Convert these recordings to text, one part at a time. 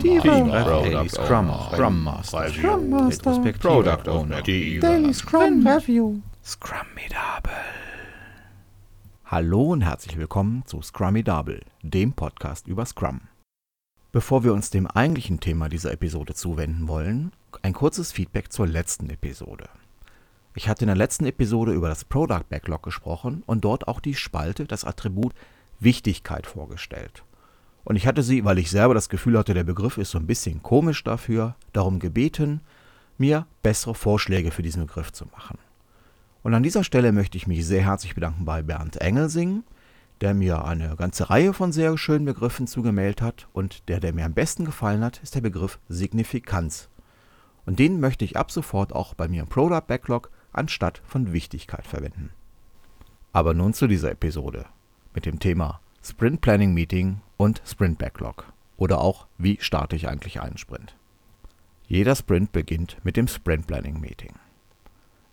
Daily Scrum, Scrum Master, Scrum Master, Product Owner, Daily Scrum Review, Scrumidable. Hallo und herzlich willkommen zu Scrumidable, dem Podcast über Scrum. Bevor wir uns dem eigentlichen Thema dieser Episode zuwenden wollen, ein kurzes Feedback zur letzten Episode. Ich hatte in der letzten Episode über das Product Backlog gesprochen und dort auch die Spalte, das Attribut Wichtigkeit vorgestellt. Und ich hatte sie, weil ich selber das Gefühl hatte, der Begriff ist so ein bisschen komisch dafür, darum gebeten, mir bessere Vorschläge für diesen Begriff zu machen. Und an dieser Stelle möchte ich mich sehr herzlich bedanken bei Bernd Engelsing, der mir eine ganze Reihe von sehr schönen Begriffen zugemeldet hat und der, der mir am besten gefallen hat, ist der Begriff Signifikanz. Und den möchte ich ab sofort auch bei mir im Product Backlog anstatt von Wichtigkeit verwenden. Aber nun zu dieser Episode mit dem Thema Sprint Planning Meeting und Sprint Backlog oder auch wie starte ich eigentlich einen Sprint. Jeder Sprint beginnt mit dem Sprint Planning Meeting.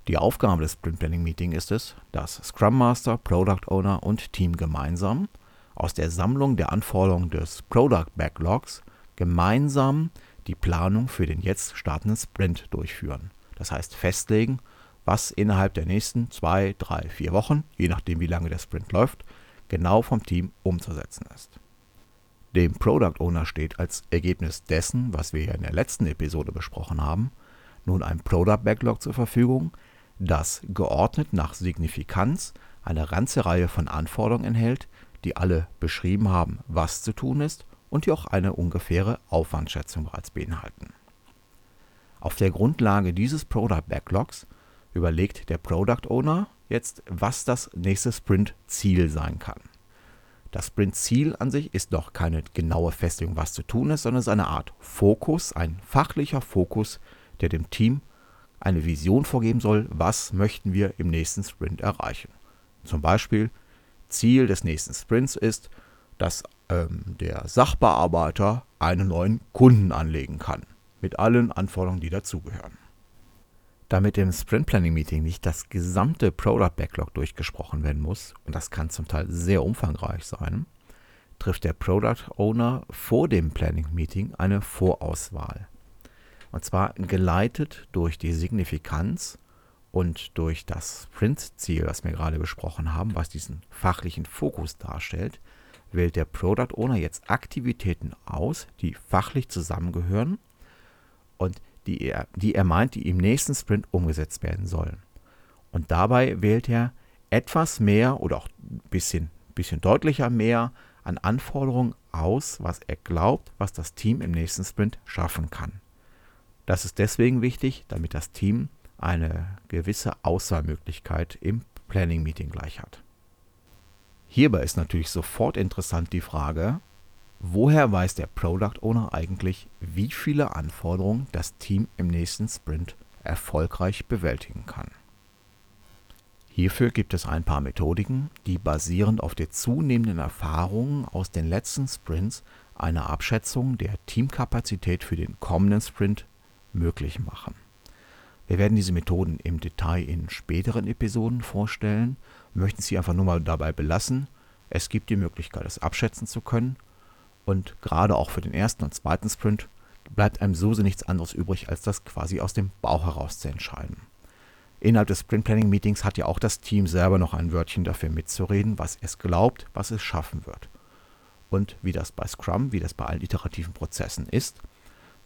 Die Aufgabe des Sprint Planning Meeting ist es, dass Scrum Master, Product Owner und Team gemeinsam aus der Sammlung der Anforderungen des Product Backlogs gemeinsam die Planung für den jetzt startenden Sprint durchführen. Das heißt festlegen, was innerhalb der nächsten zwei, drei, vier Wochen, je nachdem wie lange der Sprint läuft, genau vom Team umzusetzen ist. Dem Product Owner steht als Ergebnis dessen, was wir in der letzten Episode besprochen haben, nun ein Product Backlog zur Verfügung, das geordnet nach Signifikanz eine ganze Reihe von Anforderungen enthält, die alle beschrieben haben, was zu tun ist und die auch eine ungefähre Aufwandschätzung bereits beinhalten. Auf der Grundlage dieses Product Backlogs überlegt der Product Owner jetzt, was das nächste Sprint-Ziel sein kann. Das Sprint-Ziel an sich ist doch keine genaue Festlegung, was zu tun ist, sondern es ist eine Art Fokus, ein fachlicher Fokus, der dem Team eine Vision vorgeben soll, was möchten wir im nächsten Sprint erreichen. Zum Beispiel, Ziel des nächsten Sprints ist, dass ähm, der Sachbearbeiter einen neuen Kunden anlegen kann, mit allen Anforderungen, die dazugehören. Damit im Sprint Planning Meeting nicht das gesamte Product Backlog durchgesprochen werden muss, und das kann zum Teil sehr umfangreich sein, trifft der Product Owner vor dem Planning Meeting eine Vorauswahl. Und zwar geleitet durch die Signifikanz und durch das Sprint-Ziel, was wir gerade besprochen haben, was diesen fachlichen Fokus darstellt, wählt der Product Owner jetzt Aktivitäten aus, die fachlich zusammengehören und die er, die er meint, die im nächsten Sprint umgesetzt werden sollen. Und dabei wählt er etwas mehr oder auch ein bisschen, bisschen deutlicher mehr an Anforderungen aus, was er glaubt, was das Team im nächsten Sprint schaffen kann. Das ist deswegen wichtig, damit das Team eine gewisse Auswahlmöglichkeit im Planning Meeting gleich hat. Hierbei ist natürlich sofort interessant die Frage, Woher weiß der Product Owner eigentlich, wie viele Anforderungen das Team im nächsten Sprint erfolgreich bewältigen kann? Hierfür gibt es ein paar Methodiken, die basierend auf der zunehmenden Erfahrungen aus den letzten Sprints eine Abschätzung der Teamkapazität für den kommenden Sprint möglich machen. Wir werden diese Methoden im Detail in späteren Episoden vorstellen, möchten sie einfach nur mal dabei belassen. Es gibt die Möglichkeit, es abschätzen zu können und gerade auch für den ersten und zweiten Sprint bleibt einem so nichts anderes übrig, als das quasi aus dem Bauch heraus zu entscheiden. Innerhalb des Sprint Planning Meetings hat ja auch das Team selber noch ein Wörtchen dafür mitzureden, was es glaubt, was es schaffen wird. Und wie das bei Scrum, wie das bei allen iterativen Prozessen ist,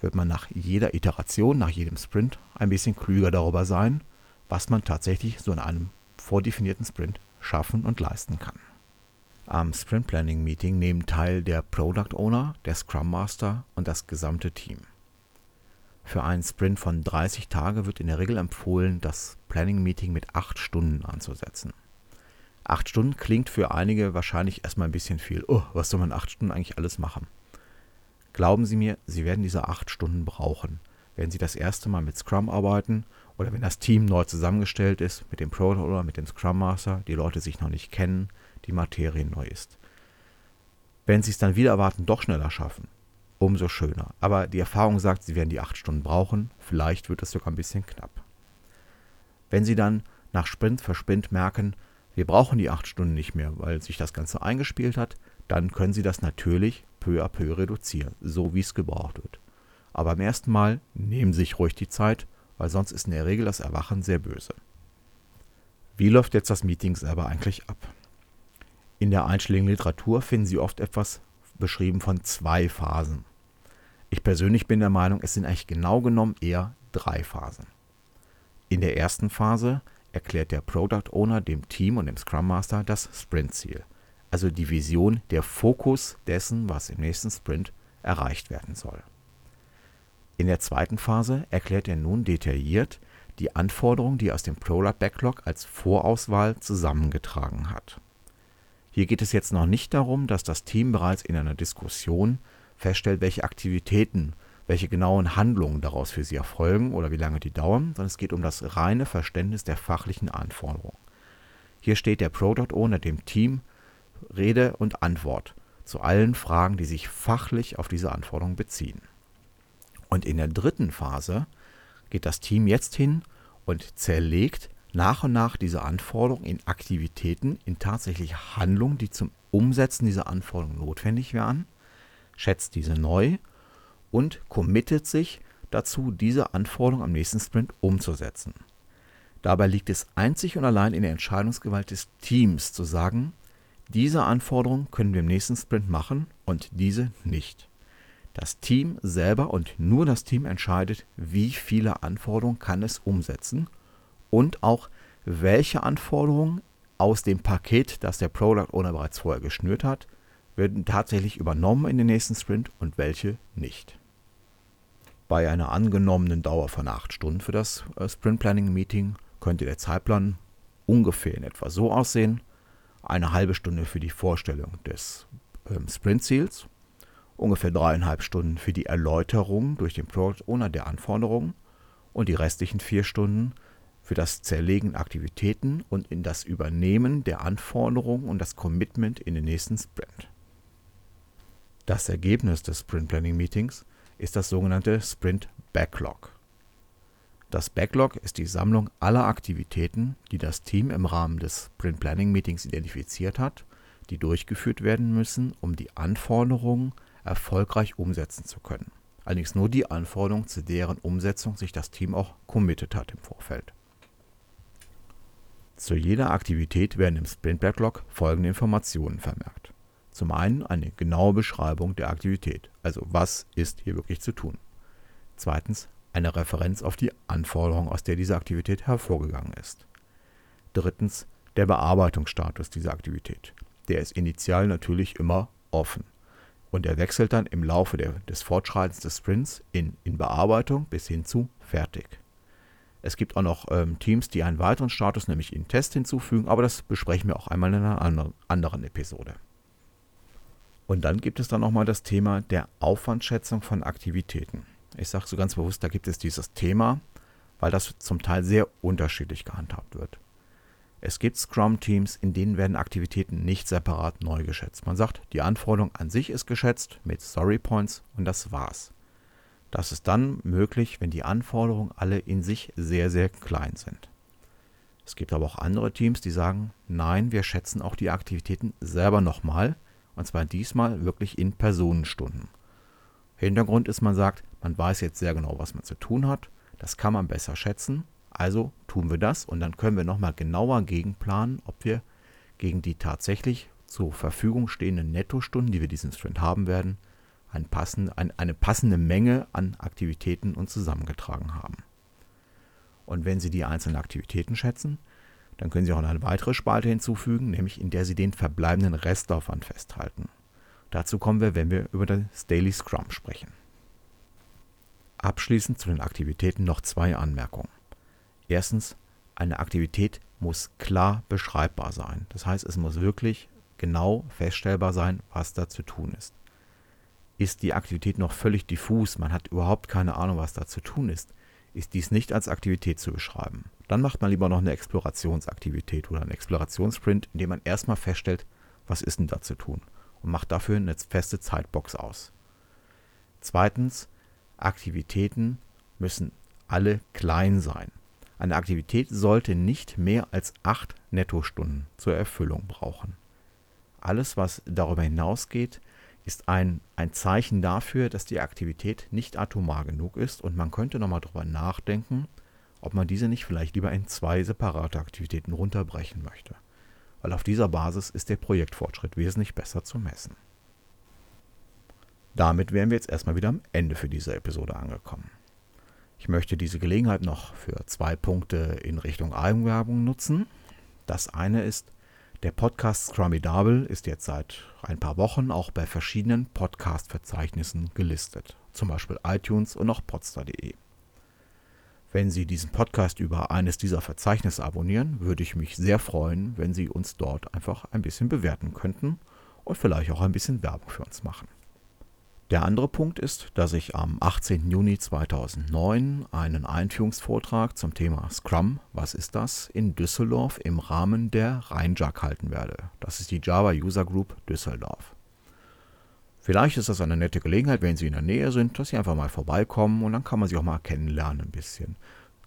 wird man nach jeder Iteration, nach jedem Sprint ein bisschen klüger darüber sein, was man tatsächlich so in einem vordefinierten Sprint schaffen und leisten kann. Am Sprint Planning Meeting nehmen teil der Product Owner, der Scrum Master und das gesamte Team. Für einen Sprint von 30 Tage wird in der Regel empfohlen, das Planning Meeting mit 8 Stunden anzusetzen. 8 Stunden klingt für einige wahrscheinlich erstmal ein bisschen viel. Oh, was soll man 8 Stunden eigentlich alles machen? Glauben Sie mir, Sie werden diese 8 Stunden brauchen, wenn Sie das erste Mal mit Scrum arbeiten oder wenn das Team neu zusammengestellt ist, mit dem Product Owner, mit dem Scrum Master, die Leute sich noch nicht kennen, die Materie neu ist. Wenn sie es dann wieder erwarten, doch schneller schaffen, umso schöner. Aber die Erfahrung sagt, sie werden die acht Stunden brauchen, vielleicht wird es sogar ein bisschen knapp. Wenn sie dann nach Sprint für Sprint merken, wir brauchen die acht Stunden nicht mehr, weil sich das Ganze eingespielt hat, dann können Sie das natürlich peu à peu reduzieren, so wie es gebraucht wird. Aber beim ersten Mal nehmen Sie sich ruhig die Zeit, weil sonst ist in der Regel das Erwachen sehr böse. Wie läuft jetzt das Meeting selber eigentlich ab? In der einschlägigen Literatur finden Sie oft etwas beschrieben von zwei Phasen. Ich persönlich bin der Meinung, es sind eigentlich genau genommen eher drei Phasen. In der ersten Phase erklärt der Product Owner dem Team und dem Scrum Master das Sprint-Ziel, also die Vision, der Fokus dessen, was im nächsten Sprint erreicht werden soll. In der zweiten Phase erklärt er nun detailliert die Anforderungen, die er aus dem Product Backlog als Vorauswahl zusammengetragen hat. Hier geht es jetzt noch nicht darum, dass das Team bereits in einer Diskussion feststellt, welche Aktivitäten, welche genauen Handlungen daraus für sie erfolgen oder wie lange die dauern, sondern es geht um das reine Verständnis der fachlichen Anforderungen. Hier steht der Product Owner dem Team Rede und Antwort zu allen Fragen, die sich fachlich auf diese Anforderungen beziehen. Und in der dritten Phase geht das Team jetzt hin und zerlegt nach und nach diese Anforderungen in Aktivitäten, in tatsächlich Handlungen, die zum Umsetzen dieser Anforderungen notwendig wären, schätzt diese neu und committet sich dazu, diese Anforderungen am nächsten Sprint umzusetzen. Dabei liegt es einzig und allein in der Entscheidungsgewalt des Teams zu sagen, diese Anforderungen können wir im nächsten Sprint machen und diese nicht. Das Team selber und nur das Team entscheidet, wie viele Anforderungen kann es umsetzen und auch welche Anforderungen aus dem Paket, das der Product Owner bereits vorher geschnürt hat, werden tatsächlich übernommen in den nächsten Sprint und welche nicht. Bei einer angenommenen Dauer von acht Stunden für das äh, Sprint Planning Meeting könnte der Zeitplan ungefähr in etwa so aussehen. Eine halbe Stunde für die Vorstellung des ähm, Sprint-Ziels, ungefähr dreieinhalb Stunden für die Erläuterung durch den Product Owner der Anforderungen und die restlichen vier Stunden für das Zerlegen Aktivitäten und in das Übernehmen der Anforderungen und das Commitment in den nächsten Sprint. Das Ergebnis des Sprint Planning Meetings ist das sogenannte Sprint Backlog. Das Backlog ist die Sammlung aller Aktivitäten, die das Team im Rahmen des Sprint Planning Meetings identifiziert hat, die durchgeführt werden müssen, um die Anforderungen erfolgreich umsetzen zu können. Allerdings nur die Anforderungen, zu deren Umsetzung sich das Team auch committed hat im Vorfeld. Zu jeder Aktivität werden im Sprint Backlog folgende Informationen vermerkt. Zum einen eine genaue Beschreibung der Aktivität, also was ist hier wirklich zu tun. Zweitens eine Referenz auf die Anforderung, aus der diese Aktivität hervorgegangen ist. Drittens der Bearbeitungsstatus dieser Aktivität. Der ist initial natürlich immer offen. Und er wechselt dann im Laufe der, des Fortschreitens des Sprints in, in Bearbeitung bis hin zu fertig. Es gibt auch noch ähm, Teams, die einen weiteren Status, nämlich in Test hinzufügen, aber das besprechen wir auch einmal in einer anderen, anderen Episode. Und dann gibt es dann nochmal das Thema der Aufwandschätzung von Aktivitäten. Ich sage so ganz bewusst, da gibt es dieses Thema, weil das zum Teil sehr unterschiedlich gehandhabt wird. Es gibt Scrum-Teams, in denen werden Aktivitäten nicht separat neu geschätzt. Man sagt, die Anforderung an sich ist geschätzt mit Story Points und das war's. Das ist dann möglich, wenn die Anforderungen alle in sich sehr, sehr klein sind. Es gibt aber auch andere Teams, die sagen, nein, wir schätzen auch die Aktivitäten selber nochmal, und zwar diesmal wirklich in Personenstunden. Hintergrund ist, man sagt, man weiß jetzt sehr genau, was man zu tun hat, das kann man besser schätzen, also tun wir das und dann können wir nochmal genauer gegenplanen, ob wir gegen die tatsächlich zur Verfügung stehenden Nettostunden, die wir diesen Sprint haben werden, ein passend, ein, eine passende Menge an Aktivitäten uns zusammengetragen haben. Und wenn Sie die einzelnen Aktivitäten schätzen, dann können Sie auch eine weitere Spalte hinzufügen, nämlich in der Sie den verbleibenden Restaufwand festhalten. Dazu kommen wir, wenn wir über das Daily Scrum sprechen. Abschließend zu den Aktivitäten noch zwei Anmerkungen. Erstens, eine Aktivität muss klar beschreibbar sein. Das heißt, es muss wirklich genau feststellbar sein, was da zu tun ist ist die Aktivität noch völlig diffus, man hat überhaupt keine Ahnung, was da zu tun ist, ist dies nicht als Aktivität zu beschreiben. Dann macht man lieber noch eine Explorationsaktivität oder einen Explorationssprint, in dem man erstmal feststellt, was ist denn da zu tun und macht dafür eine feste Zeitbox aus. Zweitens, Aktivitäten müssen alle klein sein. Eine Aktivität sollte nicht mehr als acht Nettostunden zur Erfüllung brauchen. Alles, was darüber hinausgeht, ist ein, ein Zeichen dafür, dass die Aktivität nicht atomar genug ist und man könnte nochmal drüber nachdenken, ob man diese nicht vielleicht lieber in zwei separate Aktivitäten runterbrechen möchte. Weil auf dieser Basis ist der Projektfortschritt wesentlich besser zu messen. Damit wären wir jetzt erstmal wieder am Ende für diese Episode angekommen. Ich möchte diese Gelegenheit noch für zwei Punkte in Richtung Eigenwerbung nutzen. Das eine ist, der Podcast Scrummidable ist jetzt seit ein paar Wochen auch bei verschiedenen Podcast-Verzeichnissen gelistet, zum Beispiel iTunes und auch podster.de. Wenn Sie diesen Podcast über eines dieser Verzeichnisse abonnieren, würde ich mich sehr freuen, wenn Sie uns dort einfach ein bisschen bewerten könnten und vielleicht auch ein bisschen Werbung für uns machen. Der andere Punkt ist, dass ich am 18. Juni 2009 einen Einführungsvortrag zum Thema Scrum, was ist das, in Düsseldorf im Rahmen der Rheinjag halten werde. Das ist die Java User Group Düsseldorf. Vielleicht ist das eine nette Gelegenheit, wenn Sie in der Nähe sind, dass Sie einfach mal vorbeikommen und dann kann man sich auch mal kennenlernen ein bisschen.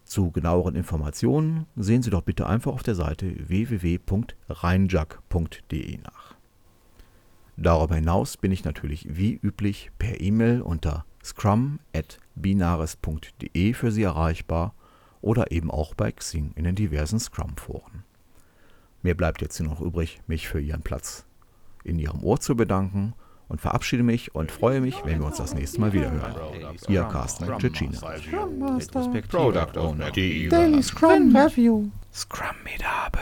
Zu genaueren Informationen sehen Sie doch bitte einfach auf der Seite www.rheinjag.de nach. Darüber hinaus bin ich natürlich wie üblich per E-Mail unter scrum.binaris.de für Sie erreichbar oder eben auch bei Xing in den diversen Scrum-Foren. Mir bleibt jetzt nur noch übrig, mich für Ihren Platz in Ihrem Ohr zu bedanken und verabschiede mich und freue mich, wenn wir uns das nächste Mal wieder hören. Ihr Carsten Tschetschina. Product Owner. Daily Scrum Review. Scrum Medable.